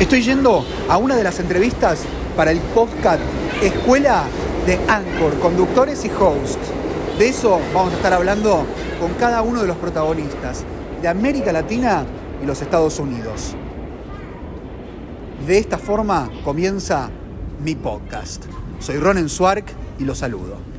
Estoy yendo a una de las entrevistas para el podcast Escuela de Anchor, conductores y hosts. De eso vamos a estar hablando con cada uno de los protagonistas de América Latina y los Estados Unidos. De esta forma comienza mi podcast. Soy Ronen Swark y los saludo.